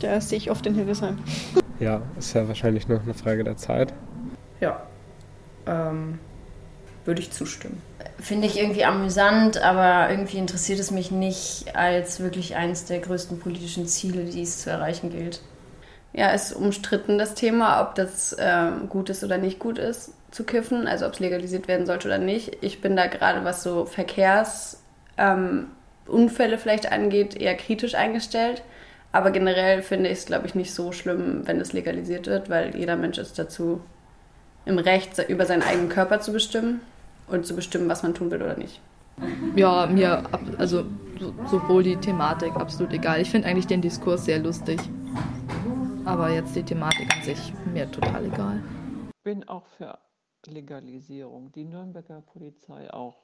Da sehe ich oft in Hildesheim. Ja, ist ja wahrscheinlich nur eine Frage der Zeit. Ja, ähm, würde ich zustimmen. Finde ich irgendwie amüsant, aber irgendwie interessiert es mich nicht als wirklich eines der größten politischen Ziele, die es zu erreichen gilt. Ja, ist umstritten das Thema, ob das ähm, gut ist oder nicht gut ist zu kiffen, also ob es legalisiert werden sollte oder nicht. Ich bin da gerade, was so Verkehrsunfälle ähm, vielleicht angeht, eher kritisch eingestellt. Aber generell finde ich es, glaube ich, nicht so schlimm, wenn es legalisiert wird, weil jeder Mensch ist dazu im Recht, über seinen eigenen Körper zu bestimmen und zu bestimmen, was man tun will oder nicht. Ja, mir, also sowohl die Thematik absolut egal. Ich finde eigentlich den Diskurs sehr lustig. Aber jetzt die Thematik an sich mir total egal. Ich bin auch für Legalisierung. Die Nürnberger Polizei auch.